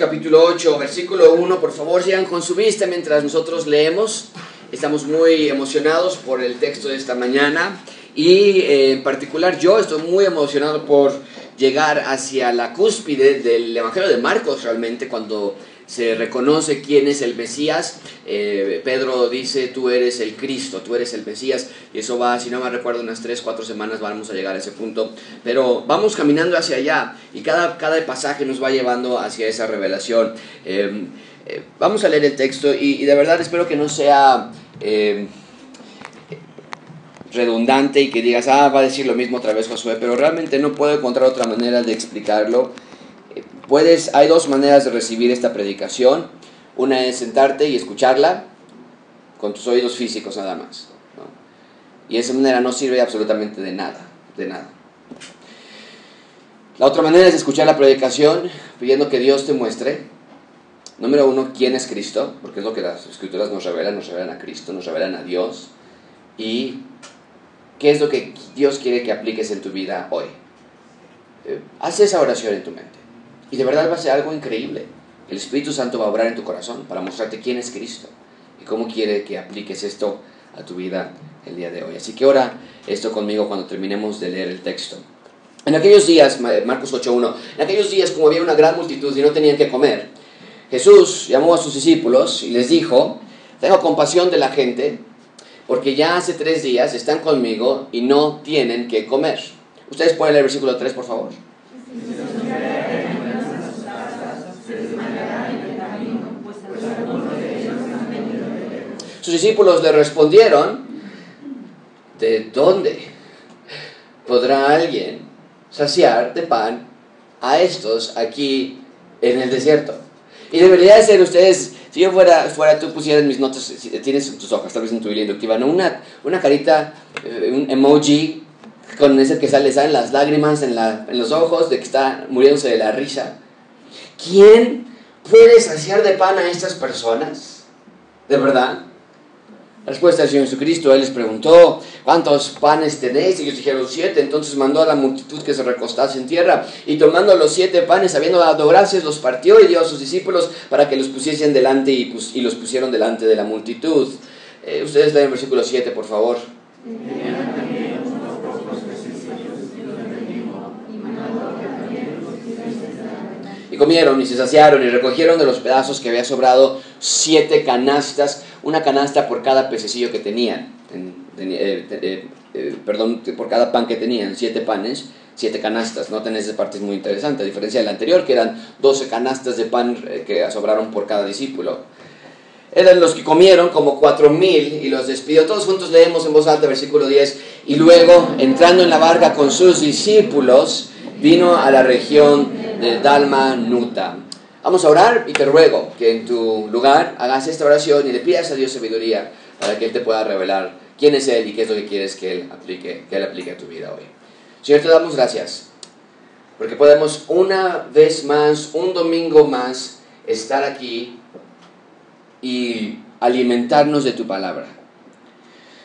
capítulo 8, versículo 1, por favor sigan con su vista mientras nosotros leemos. Estamos muy emocionados por el texto de esta mañana y eh, en particular yo estoy muy emocionado por llegar hacia la cúspide del Evangelio de Marcos realmente cuando se reconoce quién es el Mesías. Eh, Pedro dice, tú eres el Cristo, tú eres el Mesías. Y eso va, si no me recuerdo, unas 3, 4 semanas vamos a llegar a ese punto. Pero vamos caminando hacia allá y cada, cada pasaje nos va llevando hacia esa revelación. Em, eh, vamos a leer el texto y, de verdad espero que no sea... Em, redundante y que digas, ah, va a decir lo mismo otra vez Josué, pero realmente no puedo encontrar otra manera de explicarlo Puedes, hay dos maneras de recibir esta predicación. Una es sentarte y escucharla con tus oídos físicos nada más. Y esa manera no sirve absolutamente de nada, de nada. La otra manera es escuchar la predicación pidiendo que Dios te muestre, número uno, quién es Cristo, porque es lo que las escrituras nos revelan, nos revelan a Cristo, nos revelan a Dios, y qué es lo que Dios quiere que apliques en tu vida hoy. Eh, haz esa oración en tu mente. Y de verdad va a ser algo increíble. El Espíritu Santo va a obrar en tu corazón para mostrarte quién es Cristo y cómo quiere que apliques esto a tu vida el día de hoy. Así que ora esto conmigo cuando terminemos de leer el texto. En aquellos días, Marcos 8.1, en aquellos días como había una gran multitud y no tenían que comer, Jesús llamó a sus discípulos y les dijo, tengo compasión de la gente porque ya hace tres días están conmigo y no tienen que comer. Ustedes pueden leer el versículo 3, por favor. Sus discípulos le respondieron, ¿de dónde podrá alguien saciar de pan a estos aquí en el desierto? Y debería ser ustedes, si yo fuera, fuera tú pusieras mis notas, tienes en tus hojas, tal vez en tu Biblia inductiva, ¿no? una, una carita, eh, un emoji con ese que sale, salen las lágrimas en, la, en los ojos de que está muriéndose de la risa. ¿Quién puede saciar de pan a estas personas? ¿De verdad? La respuesta del Señor Jesucristo, Él les preguntó, ¿cuántos panes tenéis? Y ellos dijeron, siete. Entonces mandó a la multitud que se recostase en tierra. Y tomando los siete panes, habiendo dado gracias, los partió y dio a sus discípulos para que los pusiesen delante y, los pusieron delante de la multitud. Eh, ustedes leen el versículo 7, por favor. Comieron y se saciaron y recogieron de los pedazos que había sobrado siete canastas, una canasta por cada pececillo que tenían, eh, eh, eh, perdón, por cada pan que tenían, siete panes, siete canastas. Noten esa parte es muy interesante, a diferencia de la anterior, que eran doce canastas de pan que sobraron por cada discípulo. Eran los que comieron como cuatro mil y los despidió. Todos juntos leemos en voz alta versículo 10. Y luego, entrando en la barca con sus discípulos, vino a la región de Dalma Nuta. Vamos a orar y te ruego que en tu lugar hagas esta oración y le pidas a Dios sabiduría para que Él te pueda revelar quién es Él y qué es lo que quieres que Él aplique, que Él aplique a tu vida hoy. Señor, te damos gracias porque podemos una vez más, un domingo más, estar aquí y alimentarnos de tu palabra.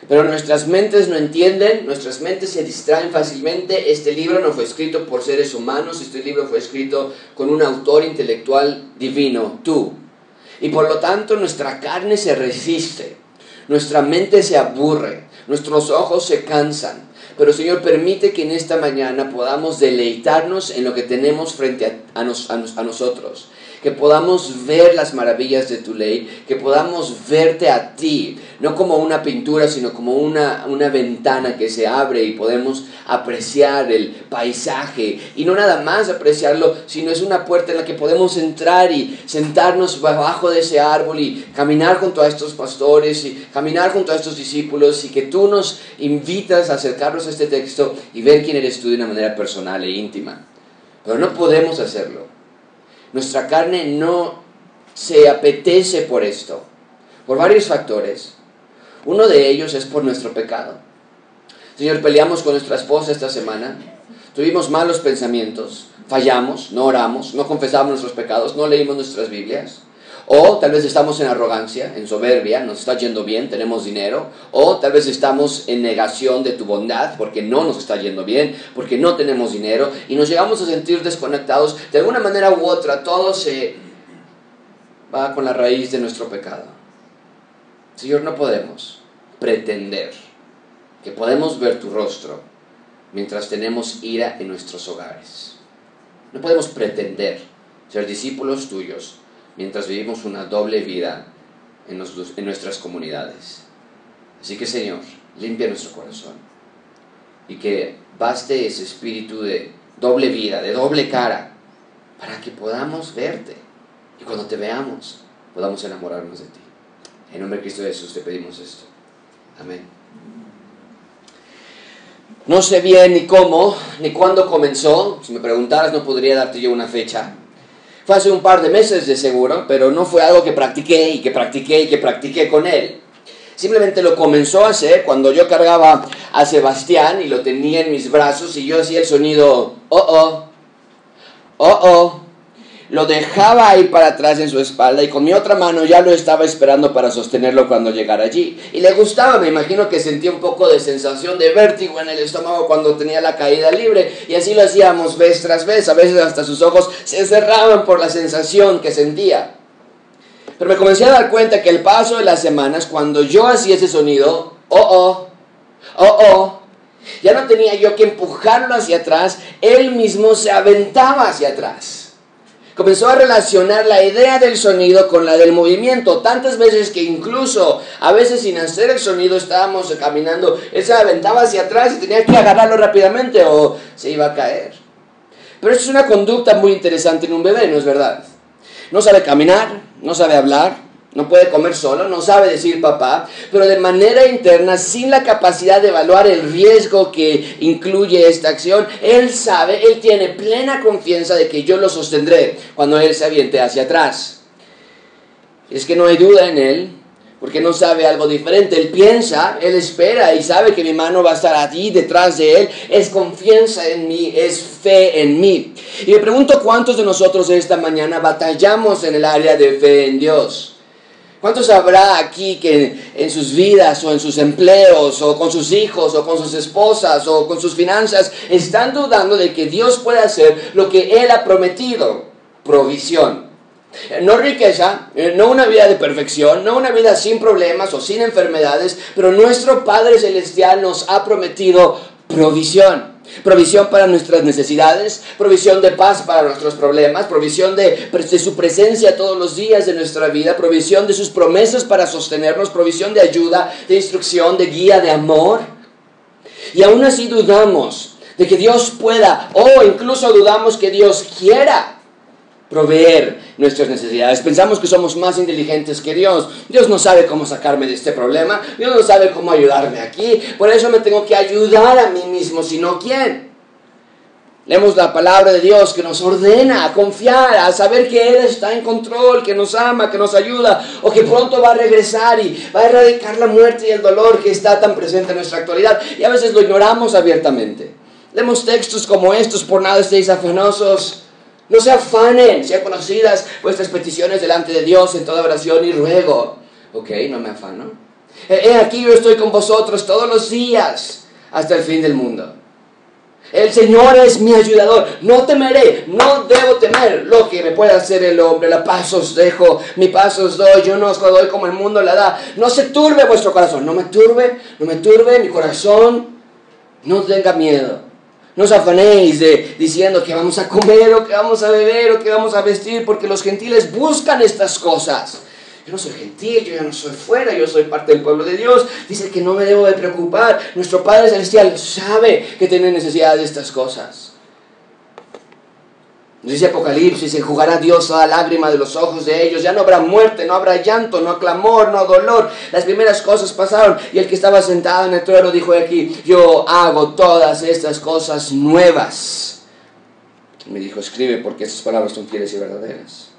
Pero nuestras mentes no entienden, nuestras mentes se distraen fácilmente. Este libro no fue escrito por seres humanos, este libro fue escrito con un autor intelectual divino, tú. Y por lo tanto nuestra carne se resiste, nuestra mente se aburre, nuestros ojos se cansan. Pero Señor, permite que en esta mañana podamos deleitarnos en lo que tenemos frente a, a nosotros que podamos ver las maravillas de tu ley, que podamos verte a ti, no como una pintura, sino como una, una ventana que se abre y podemos apreciar el paisaje. Y no nada más apreciarlo, sino es una puerta en la que podemos entrar y sentarnos bajo de ese árbol y caminar junto a estos pastores y caminar junto a estos discípulos y que tú nos invitas a acercarnos a este texto y ver quién eres tú de una manera personal e íntima. Pero no podemos hacerlo nuestra carne no se apetece por esto, por varios factores. Uno de ellos es por nuestro pecado. Señor, peleamos con nuestra esposa esta semana, tuvimos malos pensamientos, fallamos, no oramos, no confesamos nuestros pecados, no leímos nuestras Biblias. O tal vez estamos en arrogancia, en soberbia, nos está yendo bien, tenemos dinero. O tal vez estamos en negación de tu bondad porque no nos está yendo bien, porque no tenemos dinero. Y nos llegamos a sentir desconectados. De alguna manera u otra, todo se va con la raíz de nuestro pecado. Señor, no podemos pretender que podemos ver tu rostro mientras tenemos ira en nuestros hogares. No podemos pretender ser discípulos tuyos mientras vivimos una doble vida en, en nuestras comunidades. Así que Señor, limpia nuestro corazón y que baste ese espíritu de doble vida, de doble cara, para que podamos verte y cuando te veamos podamos enamorarnos de ti. En nombre de Cristo Jesús te pedimos esto. Amén. No sé bien ni cómo, ni cuándo comenzó. Si me preguntaras no podría darte yo una fecha. Fue hace un par de meses de seguro, pero no fue algo que practiqué y que practiqué y que practiqué con él. Simplemente lo comenzó a hacer cuando yo cargaba a Sebastián y lo tenía en mis brazos y yo hacía el sonido, oh, oh, oh, oh, lo dejaba ir para atrás en su espalda y con mi otra mano ya lo estaba esperando para sostenerlo cuando llegara allí. Y le gustaba, me imagino que sentía un poco de sensación de vértigo en el estómago cuando tenía la caída libre. Y así lo hacíamos vez tras vez, a veces hasta sus ojos se cerraban por la sensación que sentía. Pero me comencé a dar cuenta que el paso de las semanas, cuando yo hacía ese sonido, oh, oh, oh, oh, ya no tenía yo que empujarlo hacia atrás, él mismo se aventaba hacia atrás comenzó a relacionar la idea del sonido con la del movimiento, tantas veces que incluso a veces sin hacer el sonido estábamos caminando, él se aventaba hacia atrás y tenía que agarrarlo rápidamente o se iba a caer. Pero eso es una conducta muy interesante en un bebé, ¿no es verdad? No sabe caminar, no sabe hablar, no puede comer solo, no sabe decir papá, pero de manera interna, sin la capacidad de evaluar el riesgo que incluye esta acción, él sabe, él tiene plena confianza de que yo lo sostendré cuando él se aviente hacia atrás. Es que no hay duda en él, porque no sabe algo diferente. Él piensa, él espera y sabe que mi mano va a estar allí detrás de él. Es confianza en mí, es fe en mí. Y me pregunto cuántos de nosotros esta mañana batallamos en el área de fe en Dios. ¿Cuántos habrá aquí que en sus vidas o en sus empleos o con sus hijos o con sus esposas o con sus finanzas están dudando de que Dios puede hacer lo que Él ha prometido? Provisión. No riqueza, no una vida de perfección, no una vida sin problemas o sin enfermedades, pero nuestro Padre Celestial nos ha prometido provisión. Provisión para nuestras necesidades, provisión de paz para nuestros problemas, provisión de, su presencia todos los días de nuestra vida, provisión de sus promesas para sostenernos, provisión de ayuda, de instrucción, de guía, de amor. Y aún así dudamos de que Dios pueda, o incluso dudamos que Dios quiera proveer nuestras necesidades. Pensamos que somos más inteligentes que Dios. Dios no sabe cómo sacarme de este problema. Dios no sabe cómo ayudarme aquí. Por eso me tengo que ayudar a mí mismo, sino quién. Leemos la palabra de Dios que nos ordena a confiar, a saber que Él está en control, que nos ama, que nos ayuda, o que pronto va a regresar y va a erradicar la muerte y el dolor que está tan presente en nuestra actualidad. Y a veces lo ignoramos abiertamente. Leemos textos como estos, por nada estéis afanosos no se afanen, sean conocidas vuestras peticiones delante de Dios en toda oración y ruego. Ok, no me afano. He aquí yo estoy con vosotros todos los días hasta el fin del mundo. El Señor es mi ayudador. No temeré, no debo temer lo que me pueda hacer el hombre. La paz os dejo, mi paz os doy. Yo no os doy como el mundo la da. No se turbe vuestro corazón. No me turbe, no me turbe mi corazón. No tenga miedo. No os afanéis de, diciendo que vamos a comer o que vamos a beber o que vamos a vestir, porque los gentiles buscan estas cosas. Yo no soy gentil, yo ya no soy fuera, yo soy parte del pueblo de Dios. Dice que no me debo de preocupar. Nuestro Padre Celestial sabe que tiene necesidad de estas cosas. Dice Apocalipsis, enjugará Dios toda lágrima de los ojos de ellos. Ya no habrá muerte, no habrá llanto, no clamor, no dolor. Las primeras cosas pasaron. Y el que estaba sentado en el trono dijo aquí, yo hago todas estas cosas nuevas. me dijo, escribe porque estas palabras son fieles y verdaderas.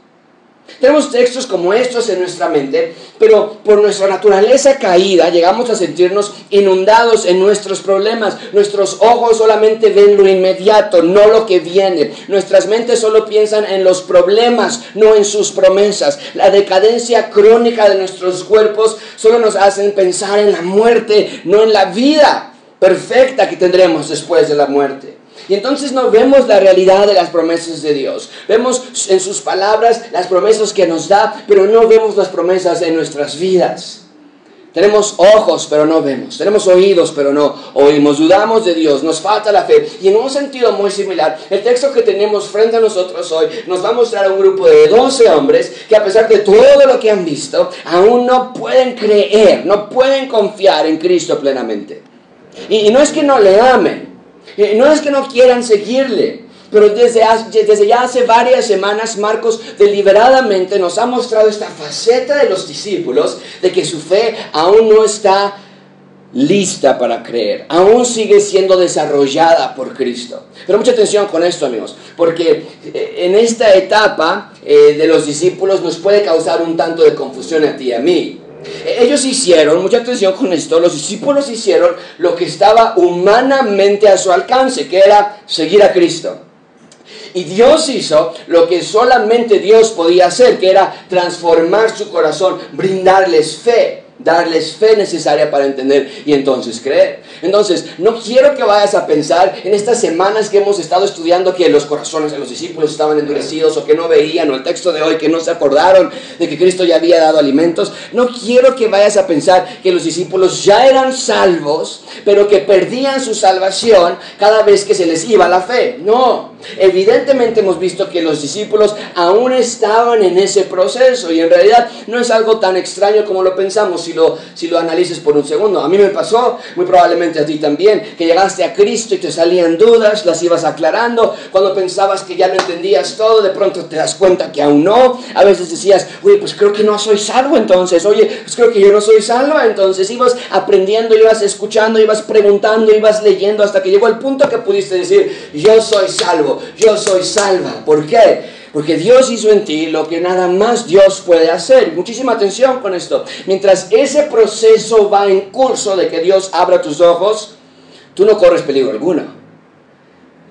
Tenemos textos como estos en nuestra mente, pero por nuestra naturaleza caída llegamos a sentirnos inundados en nuestros problemas. Nuestros ojos solamente ven lo inmediato, no lo que viene. Nuestras mentes solo piensan en los problemas, no en sus promesas. La decadencia crónica de nuestros cuerpos solo nos hacen pensar en la muerte, no en la vida perfecta que tendremos después de la muerte. Y entonces no vemos la realidad de las promesas de Dios. Vemos en sus palabras las promesas que nos da, pero no vemos las promesas en nuestras vidas. Tenemos ojos, pero no vemos. Tenemos oídos, pero no oímos. Dudamos de Dios, nos falta la fe. Y en un sentido muy similar, el texto que tenemos frente a nosotros hoy nos va a mostrar a un grupo de 12 hombres que a pesar de todo lo que han visto, aún no pueden creer, no pueden confiar en Cristo plenamente. Y, no es que no le amen, no es que no quieran seguirle. Pero desde, desde ya hace varias semanas Marcos deliberadamente nos ha mostrado esta faceta de los discípulos de que su fe aún no está lista para creer, aún sigue siendo desarrollada por Cristo. Pero mucha atención con esto amigos, porque eh, en esta etapa eh, de los discípulos nos puede causar un tanto de confusión a ti y a mí. Ellos hicieron, mucha atención con esto, los discípulos hicieron lo que estaba humanamente a su alcance, que era seguir a Cristo. Y Dios hizo lo que solamente Dios podía hacer, que era transformar su corazón, brindarles fe darles fe necesaria para entender y entonces creer. Entonces, no quiero que vayas a pensar en estas semanas que hemos estado estudiando que los corazones de los discípulos estaban endurecidos o que no veían, o el texto de hoy que no se acordaron de que Cristo ya había dado alimentos. No quiero que vayas a pensar que los discípulos ya eran salvos, pero que perdían su salvación cada vez que se les iba la fe. No, evidentemente hemos visto que los discípulos aún estaban en ese proceso y en realidad no es algo tan extraño como lo pensamos si lo, si lo analices por un segundo. A mí me pasó, muy probablemente a ti también, que llegaste a Cristo y te salían dudas, las ibas aclarando. Cuando pensabas que ya lo entendías todo, de pronto te das cuenta que aún no. A veces decías, oye, pues creo que no soy salvo entonces. Oye, pues creo que yo no soy salvo entonces. Ibas aprendiendo, ibas escuchando, ibas preguntando, ibas leyendo hasta que llegó el punto que pudiste decir, yo soy salvo, yo soy salva. ¿Por qué? Porque Dios hizo en ti lo que nada más Dios puede hacer. Muchísima atención con esto. Mientras ese proceso va en curso de que Dios abra tus ojos, tú no corres peligro alguno.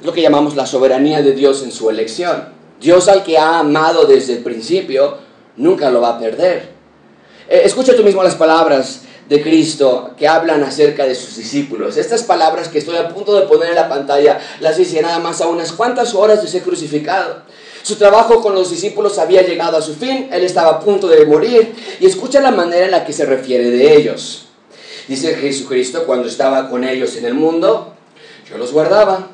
Es lo que llamamos la soberanía de Dios en su elección. Dios al que ha amado desde el principio, nunca lo va a perder. Eh, escucha tú mismo las palabras de Cristo que hablan acerca de sus discípulos. Estas palabras que estoy a punto de poner en la pantalla las dice nada más a unas cuantas horas de ser crucificado. Su trabajo con los discípulos había llegado a su fin, él estaba a punto de morir y escucha la manera en la que se refiere de ellos. Dice Jesucristo, cuando estaba con ellos en el mundo, yo los guardaba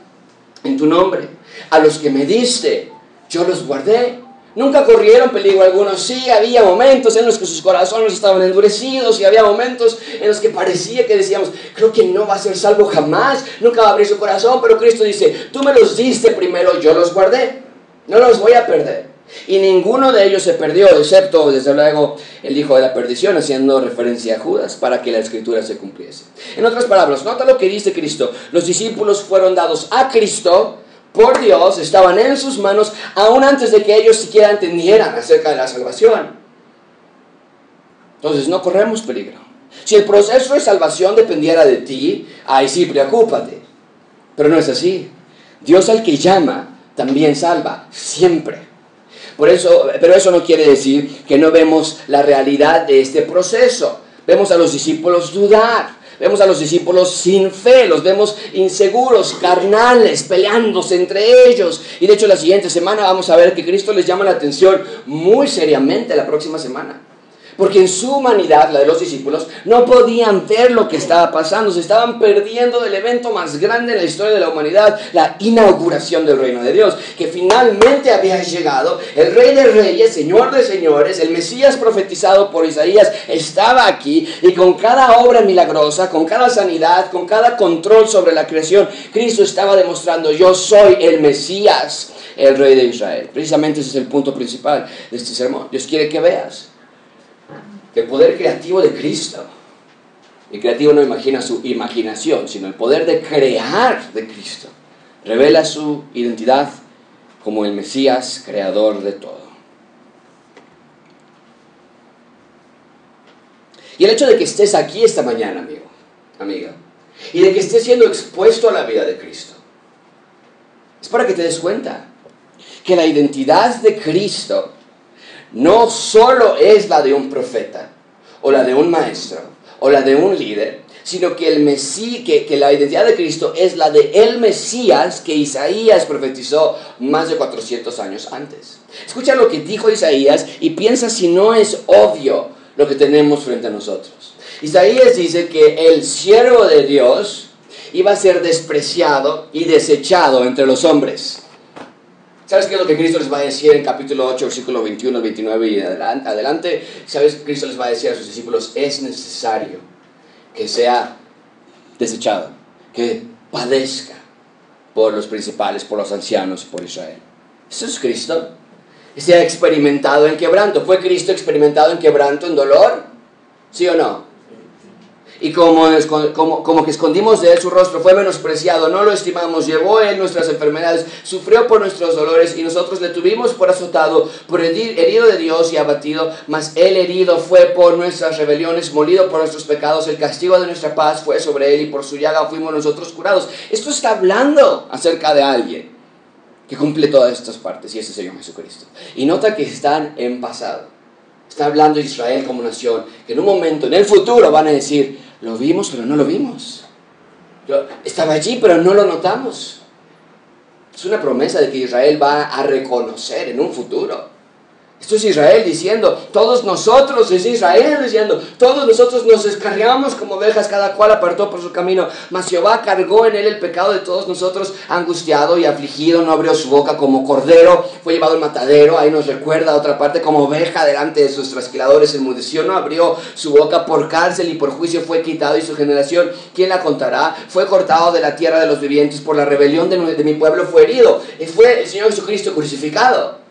en tu nombre. A los que me diste, yo los guardé. Nunca corrieron peligro alguno. Sí, había momentos en los que sus corazones estaban endurecidos y había momentos en los que parecía que decíamos, creo que no va a ser salvo jamás, nunca va a abrir su corazón, pero Cristo dice, tú me los diste primero, yo los guardé. No los voy a perder. Y ninguno de ellos se perdió, excepto, desde luego, el hijo de la perdición, haciendo referencia a Judas, para que la escritura se cumpliese. En otras palabras, nota lo que dice Cristo. Los discípulos fueron dados a Cristo por Dios, estaban en sus manos, aún antes de que ellos siquiera entendieran acerca de la salvación. Entonces, no corremos peligro. Si el proceso de salvación dependiera de ti, ahí sí, preocúpate. Pero no es así. Dios al que llama también salva, siempre. Por eso, pero eso no quiere decir que no vemos la realidad de este proceso. Vemos a los discípulos dudar, vemos a los discípulos sin fe, los vemos inseguros, carnales, peleándose entre ellos. Y de hecho la siguiente semana vamos a ver que Cristo les llama la atención muy seriamente la próxima semana. Porque en su humanidad, la de los discípulos, no podían ver lo que estaba pasando. Se estaban perdiendo del evento más grande en la historia de la humanidad, la inauguración del reino de Dios, que finalmente había llegado. El rey de reyes, señor de señores, el Mesías profetizado por Isaías, estaba aquí y con cada obra milagrosa, con cada sanidad, con cada control sobre la creación, Cristo estaba demostrando, yo soy el Mesías, el rey de Israel. Precisamente ese es el punto principal de este sermón. Dios quiere que veas el poder creativo de Cristo. El creativo no imagina su imaginación, sino el poder de crear de Cristo. Revela su identidad como el Mesías, creador de todo. Y el hecho de que estés aquí esta mañana, amigo, amiga, y de que estés siendo expuesto a la vida de Cristo, es para que te des cuenta que la identidad de Cristo no solo es la de un profeta, o la de un maestro, o la de un líder, sino que, el Mesí, que, que la identidad de Cristo es la de el Mesías que Isaías profetizó más de 400 años antes. Escucha lo que dijo Isaías y piensa si no es obvio lo que tenemos frente a nosotros. Isaías dice que el siervo de Dios iba a ser despreciado y desechado entre los hombres. ¿Sabes qué es lo que Cristo les va a decir en capítulo 8, versículo 21 al 29 y adelante? ¿Sabes qué Cristo les va a decir a sus discípulos? Es necesario que sea desechado, que padezca por los principales, por los ancianos, por Israel. Eso es Cristo. Se ha experimentado en quebranto. ¿Fue Cristo experimentado en quebranto, en dolor? ¿Sí o no? Y como, como, como, que escondimos de él su rostro, fue menospreciado, no lo estimamos, llevó él nuestras enfermedades, sufrió por nuestros dolores y nosotros le tuvimos por azotado, por herido de Dios y abatido, mas él herido fue por nuestras rebeliones, molido por nuestros pecados, el castigo de nuestra paz fue sobre él y por su llaga fuimos nosotros curados. Esto está hablando acerca de alguien que cumple todas estas partes y ese es el Señor Jesucristo. Y nota que están en pasado. Está hablando Israel como nación, que en un momento, en el futuro, van a decir, lo vimos, pero no lo vimos. Yo estaba allí, pero no lo notamos. Es una promesa de que Israel va a reconocer en un futuro esto es Israel diciendo, todos nosotros, es Israel diciendo, todos nosotros nos descarriamos como ovejas, cada cual apartó por su camino. Mas Jehová cargó en él el pecado de todos nosotros, angustiado y afligido, no abrió su boca como cordero, fue llevado al matadero, ahí nos recuerda otra parte, como oveja delante de sus trasquiladores, enmudeció, no abrió su boca por cárcel y por juicio fue quitado y su generación, ¿quién la contará? Fue cortado de la tierra de los vivientes, por la rebelión de mi pueblo fue herido, y fue el Señor Jesucristo crucificado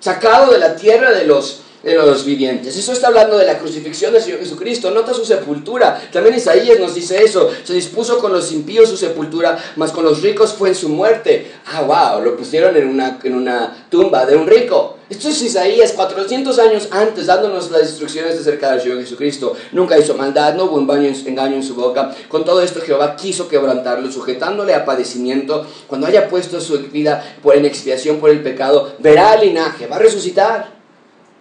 sacado de la tierra de los, de los vivientes. Eso está hablando de la crucifixión del Señor Jesucristo. Nota su sepultura. También Isaías nos dice eso. Se dispuso con los impíos su sepultura, mas con los ricos fue en su muerte. Ah, wow, lo pusieron en una, en una tumba de un rico. Esto es Isaías 400 años antes, dándonos las instrucciones acerca del Señor Jesucristo. Nunca hizo maldad, no hubo engaño, en su boca. Con todo esto Jehová quiso quebrantarlo, sujetándole a padecimiento. Cuando haya puesto su vida en expiación por el pecado, verá el linaje, va a resucitar.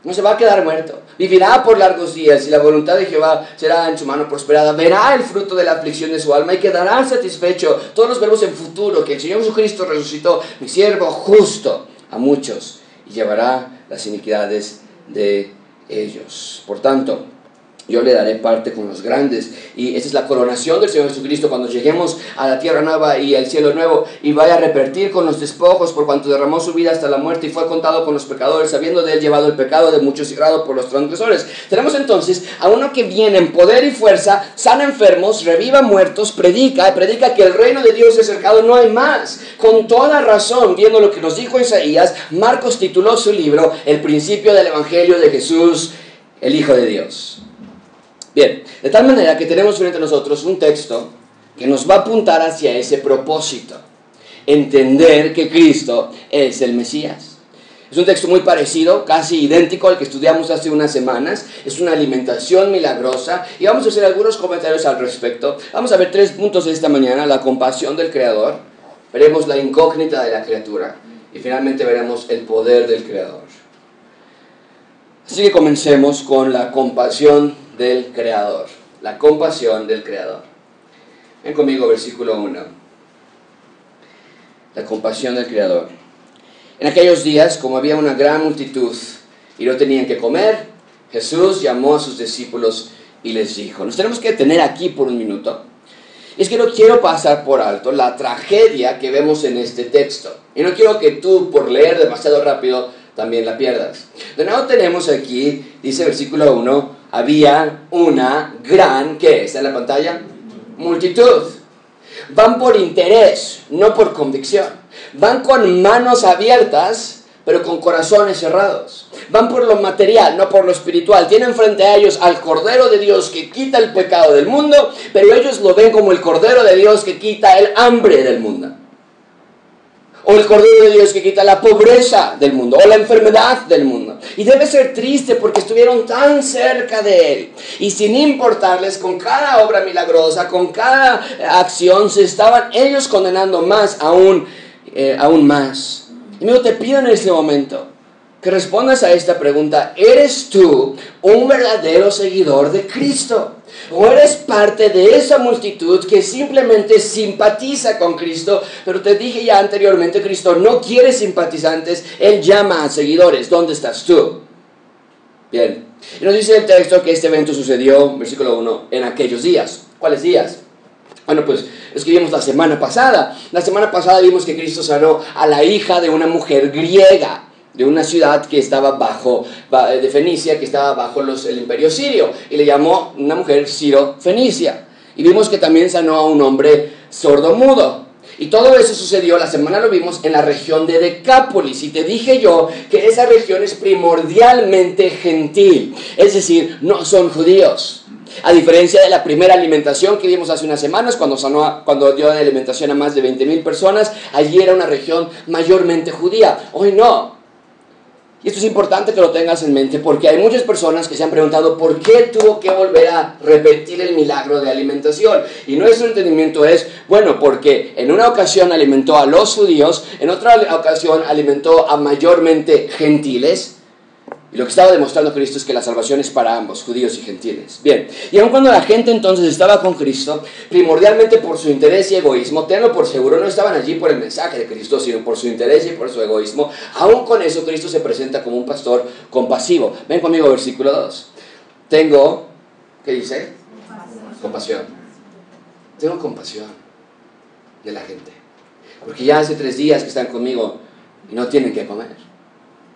No se va a quedar muerto. Vivirá por largos días y la voluntad de Jehová será en su mano prosperada. Verá el fruto de la aflicción de su alma y quedará satisfecho. Todos los verbos en futuro que el Señor Jesucristo resucitó, mi siervo justo, a muchos y llevará las iniquidades de ellos. Por tanto, yo le daré parte con los grandes. Y esa es la coronación del Señor Jesucristo cuando lleguemos a la tierra nueva y al cielo nuevo y vaya a repetir con los despojos por cuanto derramó su vida hasta la muerte y fue contado con los pecadores, habiendo de él llevado el pecado de muchos y grado por los transgresores. Tenemos entonces a uno que viene en poder y fuerza, sana enfermos, reviva muertos, predica, predica que el reino de Dios es cercado, no hay más. Con toda razón, viendo lo que nos dijo Isaías, Marcos tituló su libro El principio del Evangelio de Jesús, el Hijo de Dios. Bien, de tal manera que tenemos frente a nosotros un texto que nos va a apuntar hacia ese propósito, entender que Cristo es el Mesías. Es un texto muy parecido, casi idéntico al que estudiamos hace unas semanas. Es una alimentación milagrosa y vamos a hacer algunos comentarios al respecto. Vamos a ver tres puntos esta mañana. La compasión del Creador, veremos la incógnita de la criatura y finalmente veremos el poder del Creador. Así que comencemos con la compasión del Creador. La compasión del Creador. Ven conmigo, versículo 1. La compasión del Creador. En aquellos días, como había una gran multitud y no tenían que comer, Jesús llamó a sus discípulos y les dijo, nos tenemos que detener aquí por un minuto. Es que no quiero pasar por alto la tragedia que vemos en este texto. Y no quiero que tú, por leer demasiado rápido, también la pierdas. De nuevo tenemos aquí, dice versículo 1, había una gran, ¿qué está en la pantalla? Multitud. Van por interés, no por convicción. Van con manos abiertas, pero con corazones cerrados. Van por lo material, no por lo espiritual. Tienen frente a ellos al Cordero de Dios que quita el pecado del mundo, pero ellos lo ven como el Cordero de Dios que quita el hambre del mundo o el Cordero de Dios que quita la pobreza del mundo, o la enfermedad del mundo. Y debe ser triste porque estuvieron tan cerca de Él. Y sin importarles, con cada obra milagrosa, con cada acción, se estaban ellos condenando más, aún, eh, aún más. Y me te pido en este momento que respondas a esta pregunta. ¿Eres tú un verdadero seguidor de Cristo? O eres parte de esa multitud que simplemente simpatiza con Cristo, pero te dije ya anteriormente, Cristo no quiere simpatizantes, Él llama a seguidores. ¿Dónde estás tú? Bien. Y nos dice el texto que este evento sucedió, versículo 1, en aquellos días. ¿Cuáles días? Bueno, pues es que vimos la semana pasada. La semana pasada vimos que Cristo sanó a la hija de una mujer griega de una ciudad que estaba bajo, de Fenicia, que estaba bajo el imperio sirio, y le llamó una mujer Ciro-Fenicia. Y vimos que también sanó a un hombre sordo-mudo. Y todo eso sucedió, la semana lo vimos, en la región de Decápolis. Y te dije yo que esa región es primordialmente gentil, es decir, no son judíos. A diferencia de la primera alimentación que vimos hace unas semanas, cuando, sanó, cuando dio alimentación a más de 20.000 personas, allí era una región mayormente judía. Hoy no, y esto es importante que lo tengas en mente porque hay muchas personas que se han preguntado por qué tuvo que volver a repetir el milagro de alimentación. Y nuestro entendimiento es, bueno, porque en una ocasión alimentó a los judíos, en otra ocasión alimentó a mayormente gentiles y lo que estaba demostrando Cristo es que la salvación es para ambos, judíos y gentiles. Bien, y aun cuando la gente entonces estaba con Cristo, primordialmente por su interés y egoísmo, tenlo por seguro, no estaban allí por el mensaje de Cristo, sino por su interés y por su egoísmo, aún con eso Cristo se presenta como un pastor compasivo. Ven conmigo, versículo 2. Tengo, ¿qué dice? Compasión. Tengo compasión de la gente. Porque ya hace tres días que están conmigo y no tienen que comer.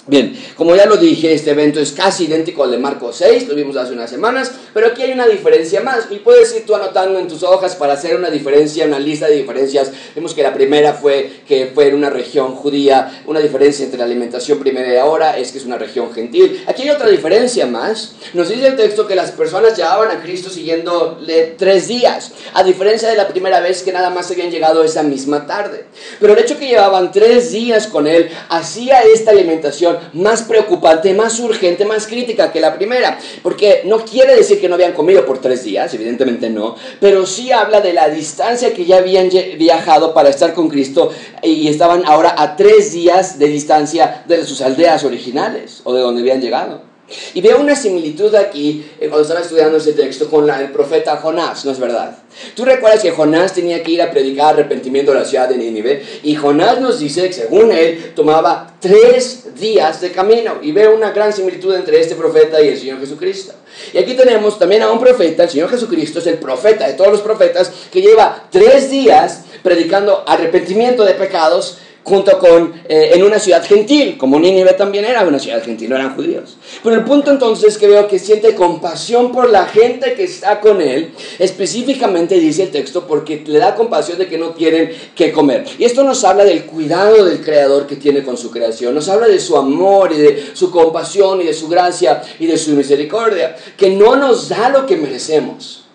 Bien, como ya lo dije, este evento es casi idéntico al de Marcos 6, lo vimos hace unas semanas, pero aquí hay una diferencia más. Y puedes ir tú anotando en tus hojas para hacer una diferencia, una lista de diferencias. Vemos que la primera fue que fue en una región judía, una diferencia entre la alimentación primera y ahora es que es una región gentil. Aquí hay otra diferencia más. Nos dice el texto que las personas llevaban a Cristo siguiéndole tres días, a diferencia de la primera vez que nada más habían llegado esa misma tarde. Pero el hecho que llevaban tres días con él hacía esta alimentación más preocupante, más urgente, más crítica que la primera. Porque no quiere decir que no habían comido por tres días, evidentemente no, pero sí habla de la distancia que ya habían viajado para estar con Cristo y estaban ahora a tres días de distancia de sus aldeas originales o de donde habían llegado. Y veo una similitud aquí eh, cuando estaba estudiando este texto con la, el profeta Jonás, ¿no es verdad? Tú recuerdas que Jonás tenía que ir a predicar arrepentimiento a la ciudad de Nínive y Jonás nos dice que según él tomaba tres días de camino y veo una gran similitud entre este profeta y el Señor Jesucristo. Y aquí tenemos también a un profeta, el Señor Jesucristo es el profeta de todos los profetas que lleva tres días predicando arrepentimiento de pecados junto con eh, en una ciudad gentil, como Nínive también era una ciudad gentil, no eran judíos. Pero el punto entonces es que veo que siente compasión por la gente que está con él, específicamente dice el texto, porque le da compasión de que no tienen que comer. Y esto nos habla del cuidado del Creador que tiene con su creación, nos habla de su amor y de su compasión y de su gracia y de su misericordia, que no nos da lo que merecemos,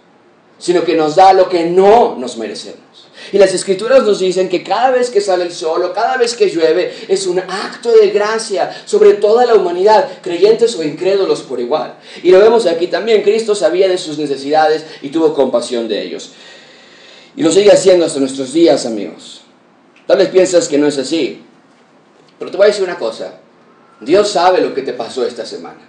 sino que nos da lo que no nos merecemos. Y las escrituras nos dicen que cada vez que sale el sol o cada vez que llueve es un acto de gracia sobre toda la humanidad, creyentes o incrédulos por igual. Y lo vemos aquí también, Cristo sabía de sus necesidades y tuvo compasión de ellos. Y lo sigue haciendo hasta nuestros días, amigos. Tal vez piensas que no es así, pero te voy a decir una cosa. Dios sabe lo que te pasó esta semana.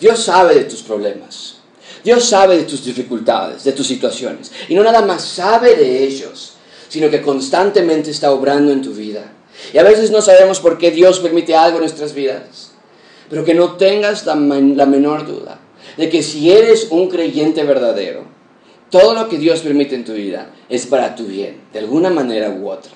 Dios sabe de tus problemas. Dios sabe de tus dificultades, de tus situaciones. Y no nada más sabe de ellos, sino que constantemente está obrando en tu vida. Y a veces no sabemos por qué Dios permite algo en nuestras vidas. Pero que no tengas la, menor duda de que si eres un creyente verdadero, todo lo que Dios permite en tu vida es para tu bien, de alguna manera u otra.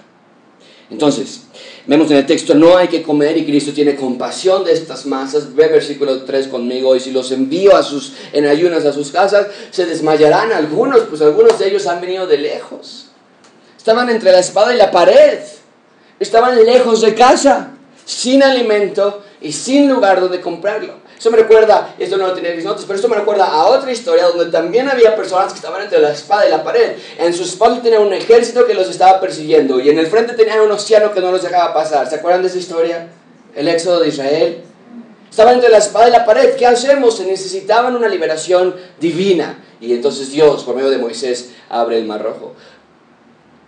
Entonces, vemos en el texto, no hay que comer y Cristo tiene compasión de estas masas. Ve versículo 3 conmigo, y si los envío a sus, en ayunas a sus casas, se desmayarán algunos, pues algunos de ellos han venido de lejos. Estaban entre la espada y la pared, estaban lejos de casa, sin alimento y sin lugar donde comprarlo. Eso me recuerda, esto no lo tenía en notas, pero esto me recuerda a otra historia donde también había personas que estaban entre la espada y la pared. En su espalda tenía un ejército que los estaba persiguiendo y en el frente tenían un océano que no los dejaba pasar. ¿Se acuerdan de esa historia? El éxodo de Israel. Estaban entre la espada y la pared. ¿Qué hacemos? Se necesitaban una liberación divina. Y entonces Dios, por medio de Moisés, abre el mar rojo.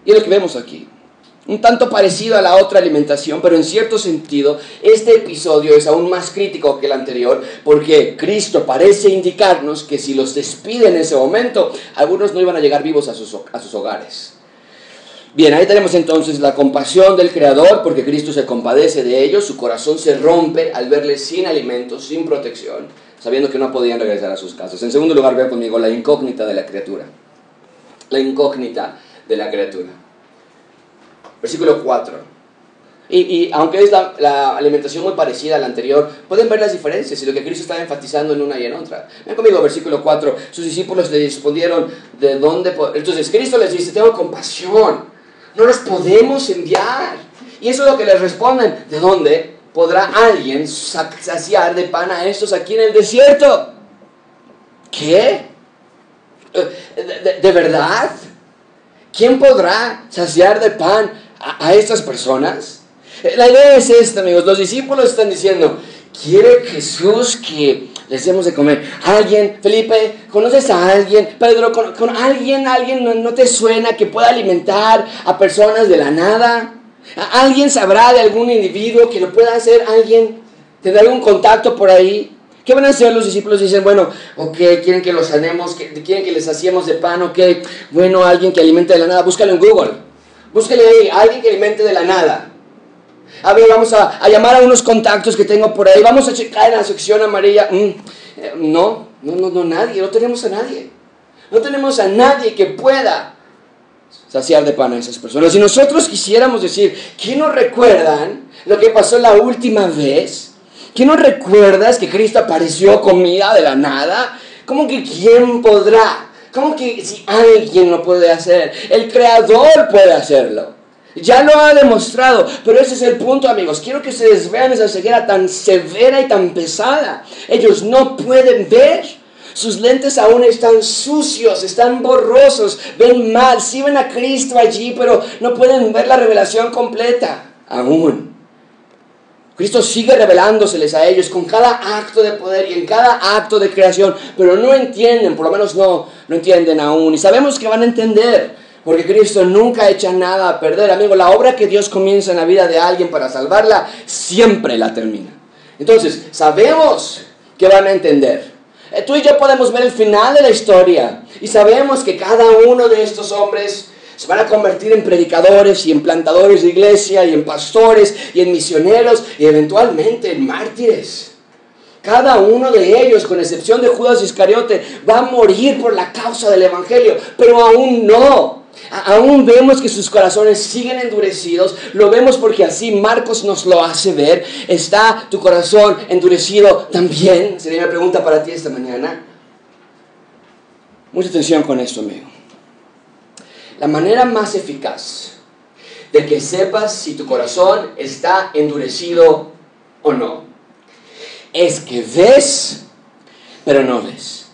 Y es lo que vemos aquí. Un tanto parecido a la otra alimentación, pero en cierto sentido este episodio es aún más crítico que el anterior porque Cristo parece indicarnos que si los despide en ese momento, algunos no iban a llegar vivos a sus, a sus hogares. Bien, ahí tenemos entonces la compasión del Creador, porque Cristo se compadece de ellos, su corazón se rompe al verles sin alimento, sin protección, sabiendo que no podían regresar a sus casas. En segundo lugar, veo conmigo la incógnita de la criatura. La incógnita de la criatura. Versículo 4. Y, aunque es la, alimentación muy parecida a la anterior, pueden ver las diferencias y lo que Cristo está enfatizando en una y en otra. Ven conmigo, versículo 4. Sus discípulos le respondieron, ¿de dónde? Entonces Cristo les dice, tengo compasión, no los podemos enviar. Y eso es lo que les responden, ¿de dónde podrá alguien saciar de pan a estos aquí en el desierto? ¿Qué? ¿De, de verdad? ¿Quién podrá saciar de pan a, estas personas? Eh, la idea es esta, amigos. Los discípulos están diciendo, ¿quiere Jesús que les demos de comer? ¿Alguien, Felipe, conoces a alguien? Pedro, ¿con, alguien, alguien no, te suena que pueda alimentar a personas de la nada? ¿Alguien sabrá de algún individuo que lo pueda hacer? ¿Alguien tendrá algún contacto por ahí? ¿Qué van a hacer los discípulos? Dicen, bueno, ok, quieren que los sanemos, quieren que les hacíamos de pan, ok, bueno, alguien que alimente de la nada, búscalo en Google. Búscale ahí, alguien que alimente de la nada. A ver, vamos a, llamar a unos contactos que tengo por ahí. Vamos a checar en la sección amarilla. Mm, eh, no, no, no, no, nadie. No tenemos a nadie. No tenemos a nadie que pueda saciar de pan a esas personas. Si nosotros quisiéramos decir, ¿qué nos recuerdan lo que pasó la última vez? ¿Qué no recuerdas que Cristo apareció comida de la nada? ¿Cómo que quién podrá? ¿Cómo que si alguien lo puede hacer? El Creador puede hacerlo. Ya lo ha demostrado, pero ese es el punto, amigos. Quiero que ustedes vean esa ceguera tan severa y tan pesada. Ellos no pueden ver. Sus lentes aún están sucios, están borrosos, ven mal, sí ven a Cristo allí, pero no pueden ver la revelación completa aún. Cristo sigue revelándoseles a ellos con cada acto de poder y en cada acto de creación, pero no entienden, por lo menos no, no entienden aún. Y sabemos que van a entender, porque Cristo nunca echa nada a perder. Amigo, la obra que Dios comienza en la vida de alguien para salvarla, siempre la termina. Entonces, sabemos que van a entender. Eh, tú y yo podemos ver el final de la historia y sabemos que cada uno de estos hombres se van a convertir en predicadores y en plantadores de iglesia y en pastores y en misioneros y eventualmente en mártires. Cada uno de ellos, con excepción de Judas Iscariote, va a morir por la causa del Evangelio, pero aún no. Aún vemos que sus corazones siguen endurecidos, lo vemos porque así Marcos nos lo hace ver. ¿Está tu corazón endurecido también? Sería mi pregunta para ti esta mañana. Mucha atención con esto, amigo. La manera más eficaz de que sepas si tu corazón está endurecido o no es que ves, pero no ves.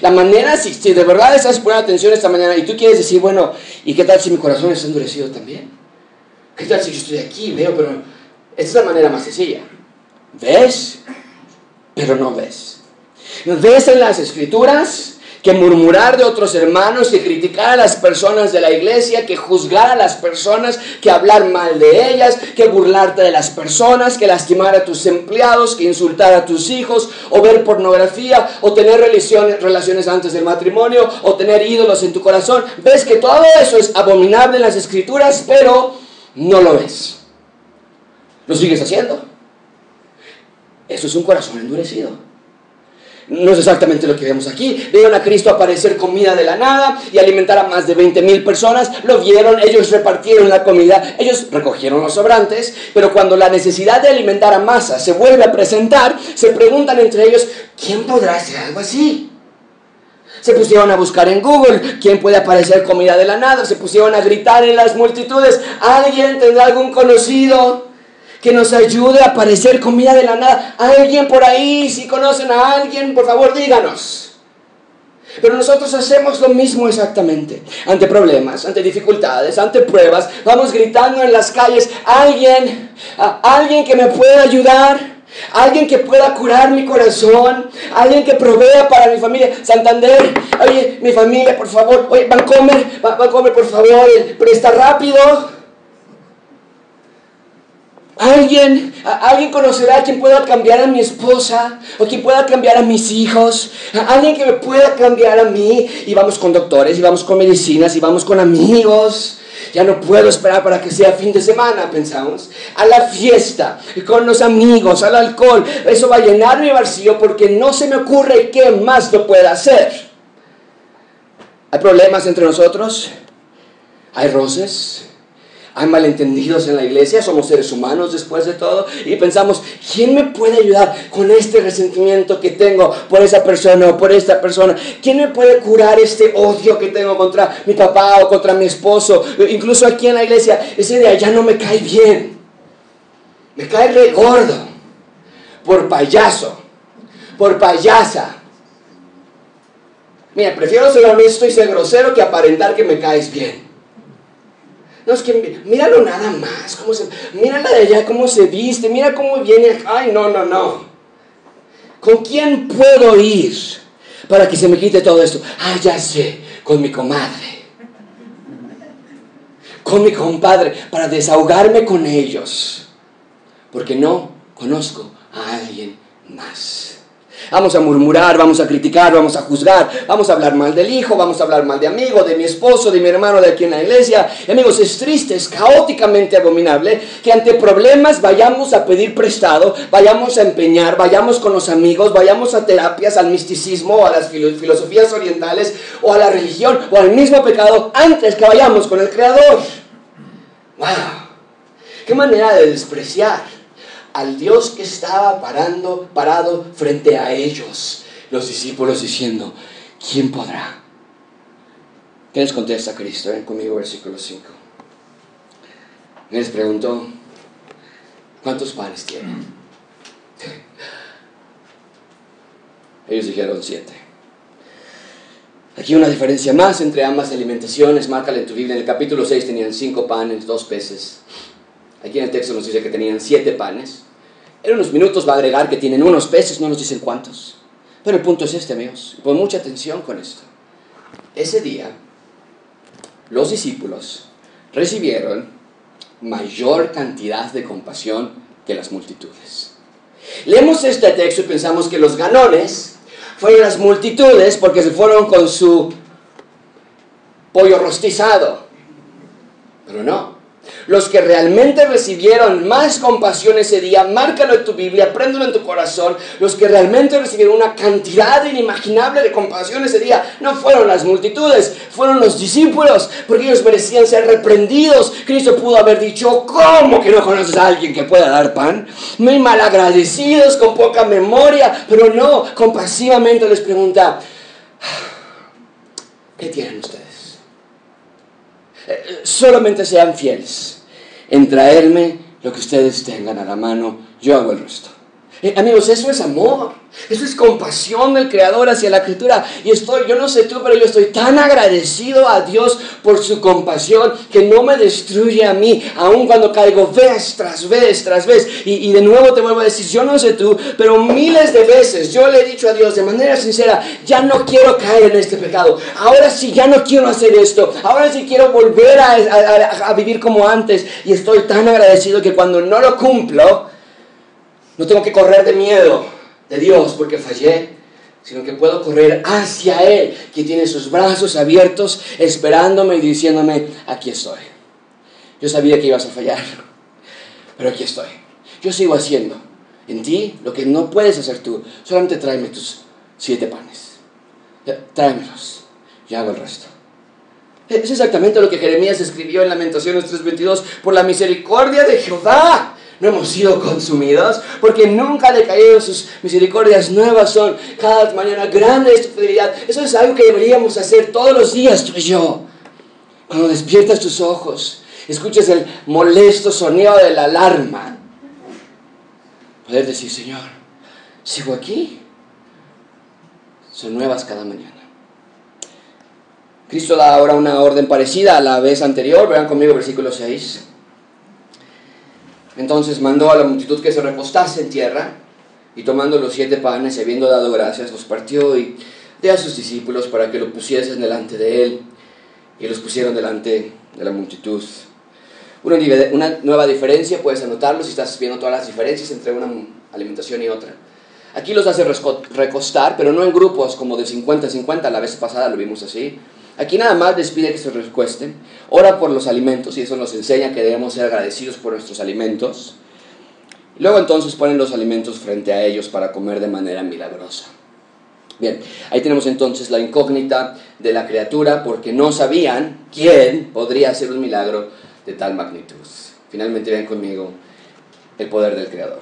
La manera, si, de verdad estás poniendo atención esta mañana y tú quieres decir, bueno, ¿y qué tal si mi corazón está endurecido también? ¿Qué tal si yo estoy aquí, veo, pero... Esta es la manera más sencilla. Ves, pero no ves. Ves en las escrituras, que murmurar de otros hermanos, que criticar a las personas de la iglesia, que juzgar a las personas, que hablar mal de ellas, que burlarte de las personas, que lastimar a tus empleados, que insultar a tus hijos, o ver pornografía, o tener relaciones antes del matrimonio, o tener ídolos en tu corazón. Ves que todo eso es abominable en las escrituras, pero no lo ves. Lo sigues haciendo. Eso es un corazón endurecido. No es exactamente lo que vemos aquí. Vieron a Cristo aparecer comida de la nada y alimentar a más de 20 mil personas. Lo vieron, ellos repartieron la comida, ellos recogieron los sobrantes. Pero cuando la necesidad de alimentar a masa se vuelve a presentar, se preguntan entre ellos, ¿quién podrá hacer algo así? Se pusieron a buscar en Google quién puede aparecer comida de la nada. Se pusieron a gritar en las multitudes, ¿alguien tendrá algún conocido? Que nos ayude a aparecer comida de la nada. Alguien por ahí, si conocen a alguien, por favor díganos. Pero nosotros hacemos lo mismo exactamente. Ante problemas, ante dificultades, ante pruebas, vamos gritando en las calles, alguien, alguien que me pueda ayudar. Alguien que pueda curar mi corazón. Alguien que provea para mi familia. Santander, oye, mi familia, por favor. Oye, Vancomer, Vancomer, por favor, pero está rápido. Alguien, alguien conocerá a quien pueda cambiar a mi esposa o quien pueda cambiar a mis hijos. Alguien que me pueda cambiar a mí. Y vamos con doctores, y vamos con medicinas, y vamos con amigos. Ya no puedo esperar para que sea fin de semana, pensamos. A la fiesta, con los amigos, al alcohol. Eso va a llenar mi vacío porque no se me ocurre qué más lo pueda hacer. ¿Hay problemas entre nosotros? ¿Hay roces? Hay malentendidos en la iglesia, somos seres humanos después de todo, y pensamos, ¿quién me puede ayudar con este resentimiento que tengo por esa persona o por esta persona? ¿Quién me puede curar este odio que tengo contra mi papá o contra mi esposo? Incluso aquí en la iglesia, ese día ya no me cae bien, me cae re gordo, por payaso, por payasa. Mira, prefiero ser honesto y ser grosero que aparentar que me caes bien. No, es que míralo nada más, cómo se, mírala de allá, cómo se viste, mira cómo viene. Ay, no, no, no. ¿Con quién puedo ir para que se me quite todo esto? Ah, ya sé, con mi comadre. Con mi compadre, para desahogarme con ellos. Porque no conozco a alguien más. Vamos a murmurar, vamos a criticar, vamos a juzgar, vamos a hablar mal del hijo, vamos a hablar mal de amigo, de mi esposo, de mi hermano, de aquí en la iglesia. amigos, es triste, es caóticamente abominable que ante problemas vayamos a pedir prestado, vayamos a empeñar, vayamos con los amigos, vayamos a terapias, al misticismo, a las filosofías orientales, o a la religión, o al mismo pecado, antes que vayamos con el Creador. ¡Wow! ¡Qué manera de despreciar! Al Dios que estaba parando, parado frente a ellos, los discípulos diciendo, ¿quién podrá? ¿Qué les contesta Cristo? Ven conmigo, versículo 5. Les preguntó, ¿cuántos panes tienen? Ellos dijeron siete. Aquí una diferencia más entre ambas alimentaciones. Márcale en tu Biblia. En el capítulo 6 tenían cinco panes, dos peces. Aquí en el texto nos dice que tenían siete panes. En unos minutos va a agregar que tienen unos peces, no nos dicen cuántos. Pero el punto es este, amigos. Pon mucha atención con esto. Ese día, los discípulos recibieron mayor cantidad de compasión que las multitudes. Leemos este texto y pensamos que los ganones fueron las multitudes porque se fueron con su pollo rostizado. Pero no. Los que realmente recibieron más compasión ese día, márcalo en tu Biblia, préndelo en tu corazón. Los que realmente recibieron una cantidad inimaginable de compasión ese día no fueron las multitudes, fueron los discípulos, porque ellos merecían ser reprendidos. Cristo pudo haber dicho, ¿cómo que no conoces a alguien que pueda dar pan? Muy malagradecidos, con poca memoria, pero no, compasivamente les pregunta, ¿qué tienen ustedes? Eh, solamente sean fieles en traerme lo que ustedes tengan a la mano, yo hago el resto. Eh, amigos, eso es amor. Eso es compasión del Creador hacia la criatura. Y estoy, yo no sé tú, pero yo estoy tan agradecido a Dios por su compasión que no me destruye a mí, aun cuando caigo vez tras vez tras vez. Y, y de nuevo te vuelvo a decir, yo no sé tú, pero miles de veces yo le he dicho a Dios de manera sincera, ya no quiero caer en este pecado. Ahora sí, ya no quiero hacer esto. Ahora sí quiero volver a, a, a vivir como antes. Y estoy tan agradecido que cuando no lo cumplo, no tengo que correr de miedo de Dios porque fallé, sino que puedo correr hacia Él, que tiene sus brazos abiertos, esperándome y diciéndome, aquí estoy. Yo sabía que ibas a fallar, pero aquí estoy. Yo sigo haciendo en ti lo que no puedes hacer tú. Solamente tráeme tus siete panes. Tráemelos. Yo hago el resto. Es exactamente lo que Jeremías escribió en Lamentaciones 3:22. Por la misericordia de Jehová no hemos sido consumidos, porque nunca ha decaído sus misericordias nuevas son cada mañana grande es tu fidelidad. Eso es algo que deberíamos hacer todos los días tú y yo. Cuando despiertas tus ojos, escuchas el molesto sonido de la alarma, poder decir, Señor, sigo aquí. Son nuevas cada mañana. Cristo da ahora una orden parecida a la vez anterior. Vean conmigo versículo 6. Entonces mandó a la multitud que se repostase en tierra Y tomando los siete panes y habiendo dado gracias, los partió y dio a sus discípulos para que lo pusiesen delante de él. Y los pusieron delante de la multitud. Una, nueva diferencia, puedes anotarlo si estás viendo todas las diferencias entre una alimentación y otra. Aquí los hace recostar, pero no en grupos como de 50-50, la vez pasada lo vimos así. Aquí nada más les pide que se recuesten, ora por los alimentos, y eso nos enseña que debemos ser agradecidos por nuestros alimentos. Luego entonces ponen los alimentos frente a ellos para comer de manera milagrosa. Bien, ahí tenemos entonces la incógnita de la criatura porque no sabían quién podría hacer un milagro de tal magnitud. Finalmente ven conmigo el poder del Creador.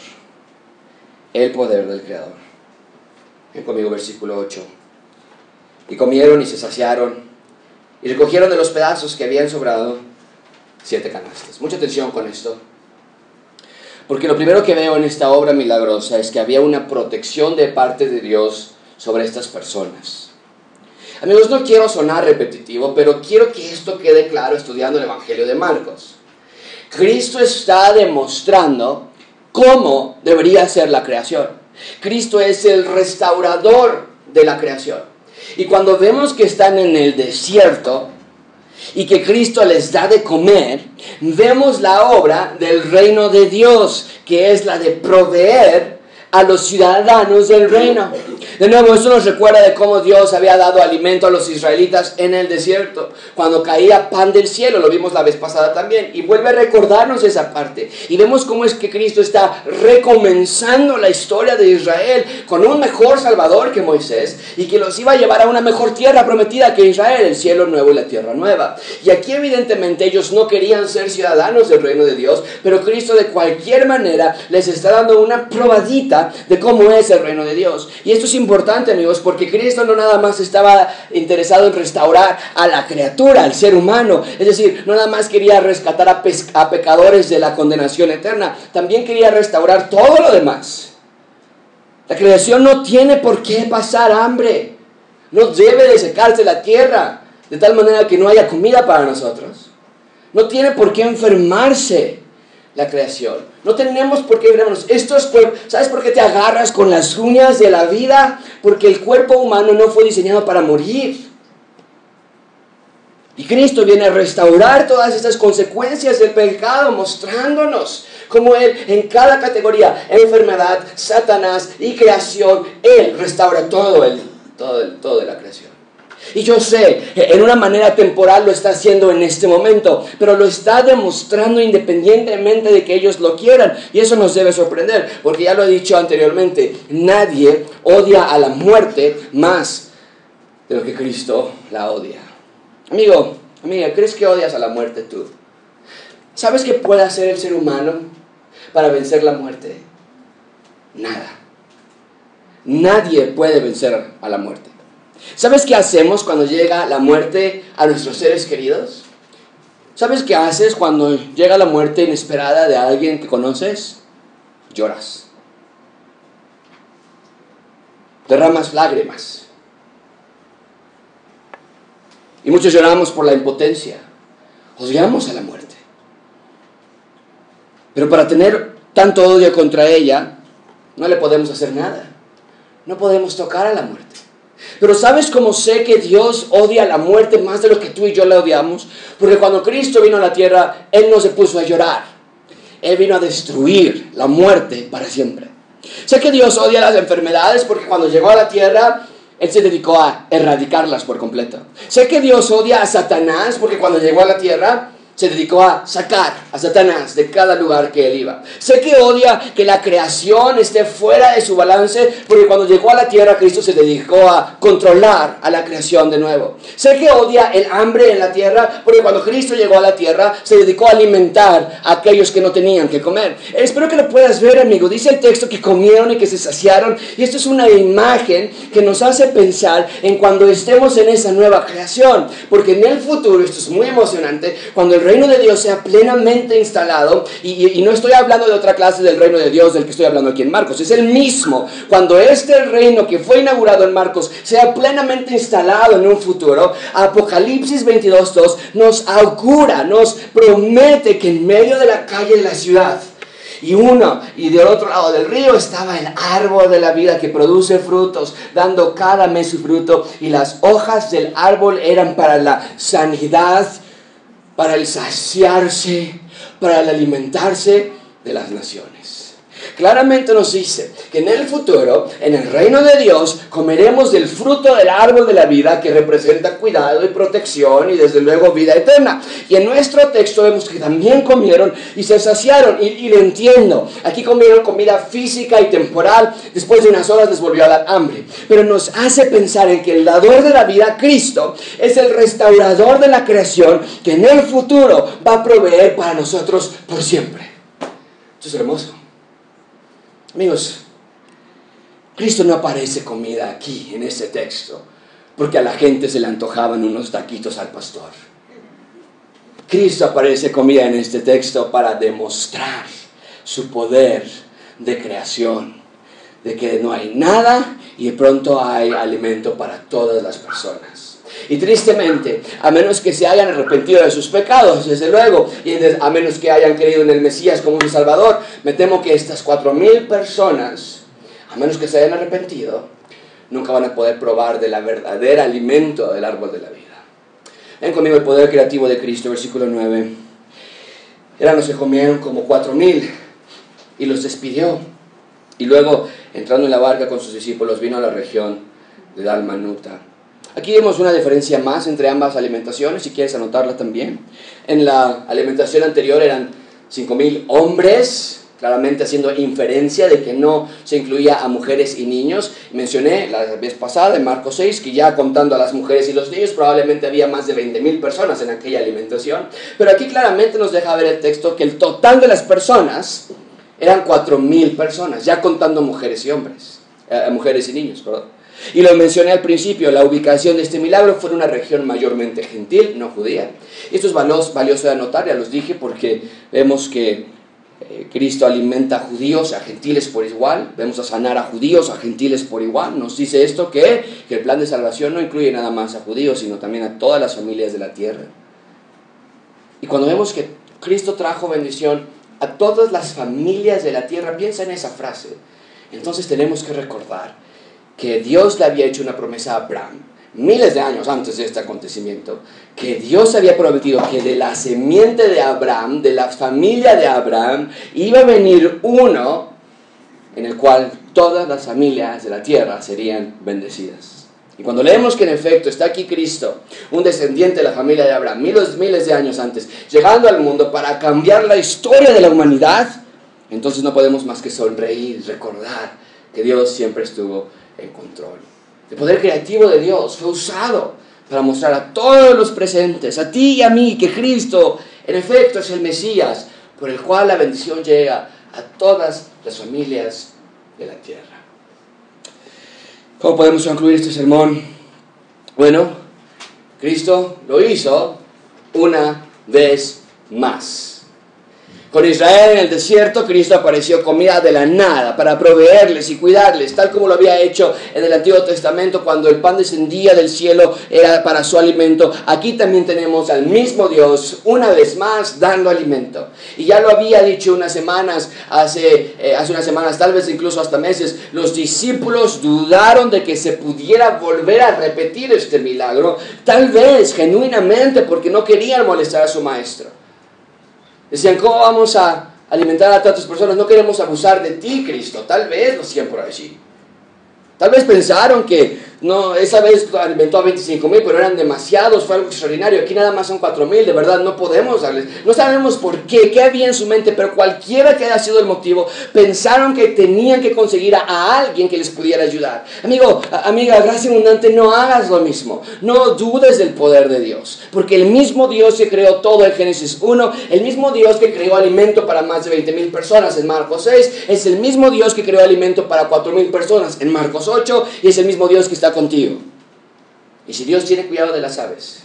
El poder del Creador. Ven conmigo versículo 8. Y comieron y se saciaron y recogieron de los pedazos que habían sobrado siete canastas. Mucha atención con esto. Porque lo primero que veo en esta obra milagrosa es que había una protección de parte de Dios sobre estas personas. Amigos, no quiero sonar repetitivo, pero quiero que esto quede claro estudiando el Evangelio de Marcos. Cristo está demostrando cómo debería ser la creación. Cristo es el restaurador de la creación. Y cuando vemos que están en el desierto y que Cristo les da de comer, vemos la obra del reino de Dios, que es la de proveer a los ciudadanos del reino. De nuevo, esto nos recuerda de cómo Dios había dado alimento a los israelitas en el desierto, cuando caía pan del cielo, lo vimos la vez pasada también, y vuelve a recordarnos esa parte. Y vemos cómo es que Cristo está recomenzando la historia de Israel con un mejor Salvador que Moisés, y que los iba a llevar a una mejor tierra prometida que Israel, el cielo nuevo y la tierra nueva. Y aquí evidentemente ellos no querían ser ciudadanos del reino de Dios, pero Cristo de cualquier manera les está dando una probadita de cómo es el reino de Dios. Y esto es importante, amigos, porque Cristo no nada más estaba interesado en restaurar a la criatura, al ser humano. Es decir, no nada más quería rescatar a, a pecadores de la condenación eterna, también quería restaurar todo lo demás. La creación no tiene por qué pasar hambre. No debe de secarse la tierra de tal manera que no haya comida para nosotros. No tiene por qué enfermarse la creación. No tenemos por qué vernos. Esto es ¿Sabes por qué te agarras con las uñas de la vida? Porque el cuerpo humano no fue diseñado para morir. Y Cristo viene a restaurar todas estas consecuencias del pecado, mostrándonos cómo Él en cada categoría, enfermedad, Satanás y creación, Él restaura todo, el, todo, el, todo de la creación. Y yo sé, en una manera temporal lo está haciendo en este momento, pero lo está demostrando independientemente de que ellos lo quieran. Y eso nos debe sorprender, porque ya lo he dicho anteriormente, nadie odia a la muerte más de lo que Cristo la odia. Amigo, amiga, ¿crees que odias a la muerte tú? ¿Sabes qué puede hacer el ser humano para vencer la muerte? Nada. Nadie puede vencer a la muerte. ¿Sabes qué hacemos cuando llega la muerte a nuestros seres queridos? ¿Sabes qué haces cuando llega la muerte inesperada de alguien que conoces? Lloras. Derramas lágrimas. Y muchos lloramos por la impotencia. Odiamos a la muerte. Pero para tener tanto odio contra ella, no le podemos hacer nada. No podemos tocar a la muerte. Pero ¿sabes cómo sé que Dios odia la muerte más de lo que tú y yo la odiamos? Porque cuando Cristo vino a la tierra, Él no se puso a llorar. Él vino a destruir la muerte para siempre. Sé que Dios odia las enfermedades porque cuando llegó a la tierra, Él se dedicó a erradicarlas por completo. Sé que Dios odia a Satanás porque cuando llegó a la tierra, se dedicó a sacar a Satanás de cada lugar que él iba. Sé que odia que la creación esté fuera de su balance, porque cuando llegó a la tierra Cristo se dedicó a controlar a la creación de nuevo. Sé que odia el hambre en la tierra, porque cuando Cristo llegó a la tierra se dedicó a alimentar a aquellos que no tenían que comer. Espero que lo puedas ver, amigo. Dice el texto que comieron y que se saciaron, y esto es una imagen que nos hace pensar en cuando estemos en esa nueva creación, porque en el futuro, esto es muy emocionante, cuando el reino de Dios sea plenamente instalado, y, no estoy hablando de otra clase del reino de Dios del que estoy hablando aquí en Marcos, es el mismo. Cuando este reino que fue inaugurado en Marcos sea plenamente instalado en un futuro, Apocalipsis 22.2 nos augura, nos promete que en medio de la calle de la ciudad, Y uno, y del otro lado del río estaba el árbol de la vida que produce frutos, dando cada mes su fruto. Y las hojas del árbol eran para la sanidad, para el saciarse, para el alimentarse de las naciones. Claramente nos dice que en el futuro, en el reino de Dios, comeremos del fruto del árbol de la vida que representa cuidado y protección y desde luego vida eterna. Y en nuestro texto vemos que también comieron y se saciaron. Y, lo entiendo. Aquí comieron comida física y temporal. Después de unas horas les volvió a dar hambre. Pero nos hace pensar en que el dador de la vida, Cristo, es el restaurador de la creación que en el futuro va a proveer para nosotros por siempre. Esto es hermoso. Amigos, Cristo no aparece comida aquí en este texto porque a la gente se le antojaban unos taquitos al pastor. Cristo aparece comida en este texto para demostrar su poder de creación, de que no hay nada y de pronto hay alimento para todas las personas. Y tristemente, a menos que se hayan arrepentido de sus pecados, desde luego, y a menos que hayan creído en el Mesías como su Salvador, me temo que estas cuatro mil personas, a menos que se hayan arrepentido, nunca van a poder probar de la verdadera alimento del árbol de la vida. Ven conmigo el poder creativo de Cristo, versículo 9. Eran los que comieron como cuatro mil y los despidió. Y luego, entrando en la barca con sus discípulos, vino a la región de Dalmanuta Aquí vemos una diferencia más entre ambas alimentaciones, si quieres anotarla también. En la alimentación anterior eran 5.000 hombres, claramente haciendo inferencia de que no se incluía a mujeres y niños. Mencioné la vez pasada en Marcos 6 que ya contando a las mujeres y los niños probablemente había más de 20.000 personas en aquella alimentación. Pero aquí claramente nos deja ver el texto que el total de las personas eran 4.000 personas, ya contando mujeres y hombres, eh, mujeres y niños. Y lo mencioné al principio, la ubicación de este milagro fue en una región mayormente gentil, no judía. Esto es valioso de anotar, ya los dije, porque vemos que eh, Cristo alimenta a judíos, a gentiles por igual. Vemos a sanar a judíos, a gentiles por igual. Nos dice esto que, que el plan de salvación no incluye nada más a judíos, sino también a todas las familias de la tierra. Y cuando vemos que Cristo trajo bendición a todas las familias de la tierra, piensa en esa frase. Entonces tenemos que recordar que Dios le había hecho una promesa a Abraham, miles de años antes de este acontecimiento, que Dios había prometido que de la semiente de Abraham, de la familia de Abraham, iba a venir uno en el cual todas las familias de la tierra serían bendecidas. Y cuando leemos que en efecto está aquí Cristo, un descendiente de la familia de Abraham, miles, miles de años antes, llegando al mundo para cambiar la historia de la humanidad, entonces no podemos más que sonreír, recordar que Dios siempre estuvo en control. El poder creativo de Dios fue usado para mostrar a todos los presentes, a ti y a mí, que Cristo en efecto es el Mesías por el cual la bendición llega a todas las familias de la tierra. ¿Cómo podemos concluir este sermón? Bueno, Cristo lo hizo una vez más. Con Israel en el desierto, Cristo apareció comida de la nada para proveerles y cuidarles, tal como lo había hecho en el Antiguo Testamento cuando el pan descendía del cielo era para su alimento. Aquí también tenemos al mismo Dios una vez más dando alimento. Y ya lo había dicho unas semanas, hace, eh, hace unas semanas, tal vez incluso hasta meses, los discípulos dudaron de que se pudiera volver a repetir este milagro, tal vez genuinamente porque no querían molestar a su maestro. Decían, ¿cómo vamos a alimentar a tantas personas? No queremos abusar de ti, Cristo. Tal vez lo hacían por allí. Tal vez pensaron que no, esa vez alimentó a 25 mil, pero eran demasiados, fue algo extraordinario. Aquí nada más son 4 mil, de verdad no podemos darles. No sabemos por qué, qué había en su mente, pero cualquiera que haya sido el motivo, pensaron que tenían que conseguir a, alguien que les pudiera ayudar. Amigo, amiga, gracia abundante, no hagas lo mismo. No dudes del poder de Dios, porque el mismo Dios que creó todo en Génesis 1, el mismo Dios que creó alimento para más de 20 mil personas en Marcos 6, es el mismo Dios que creó alimento para 4 mil personas en Marcos 8, y es el mismo Dios que está contigo. Y si Dios tiene cuidado de las aves,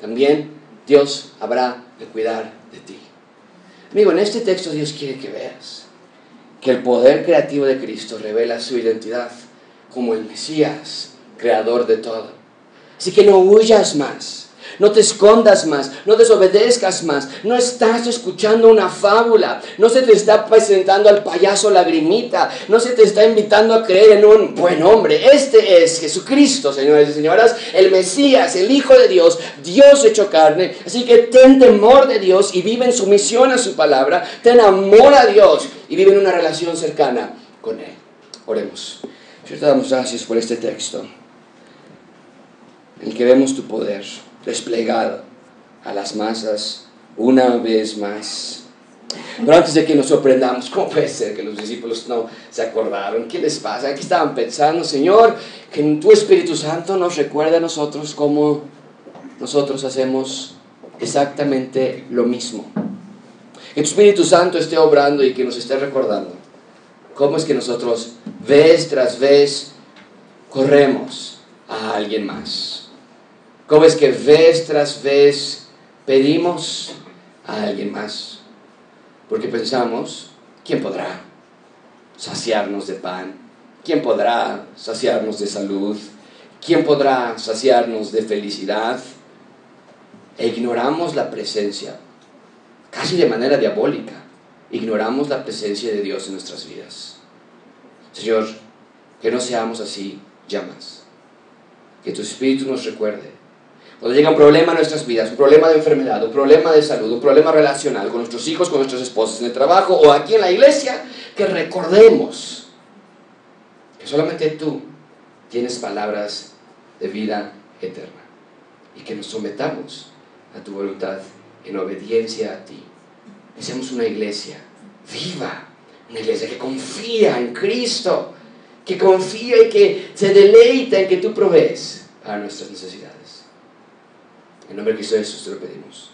también Dios habrá de cuidar de ti. Amigo, en este texto Dios quiere que veas que el poder creativo de Cristo revela su identidad como el Mesías, creador de todo. Así que no huyas más. No te escondas más, no desobedezcas más, no estás escuchando una fábula, no se te está presentando al payaso lagrimita, no se te está invitando a creer en un buen hombre. Este es Jesucristo, señores y señoras, el Mesías, el Hijo de Dios, Dios hecho carne. Así que ten temor de Dios y vive en sumisión a su palabra, ten amor a Dios y vive en una relación cercana con Él. Oremos. Señor, te damos gracias por este texto en el que vemos tu poder desplegado a las masas una vez más. Pero antes de que nos sorprendamos, ¿cómo puede ser que los discípulos no se acordaron? ¿Qué les pasa? ¿Qué estaban pensando? Señor, que tu Espíritu Santo nos recuerde a nosotros cómo nosotros hacemos exactamente lo mismo. Que tu Espíritu Santo esté obrando y que nos esté recordando cómo es que nosotros vez tras vez corremos a alguien más ¿Cómo es que vez tras vez pedimos a alguien más? Porque pensamos, ¿quién podrá saciarnos de pan? ¿Quién podrá saciarnos de salud? ¿Quién podrá saciarnos de felicidad? E ignoramos la presencia, casi de manera diabólica, ignoramos la presencia de Dios en nuestras vidas. Señor, que no seamos así ya más. Que tu Espíritu nos recuerde cuando llega un problema en nuestras vidas, un problema de enfermedad, un problema de salud, un problema relacional con nuestros hijos, con nuestras esposas, en el trabajo o aquí en la iglesia, que recordemos que solamente tú tienes palabras de vida eterna y que nos sometamos a tu voluntad en obediencia a ti. Que seamos una iglesia viva, una iglesia que confía en Cristo, que confía y que se deleita en que tú provees para nuestras necesidades. En nombre de Cristo Jesús te lo pedimos.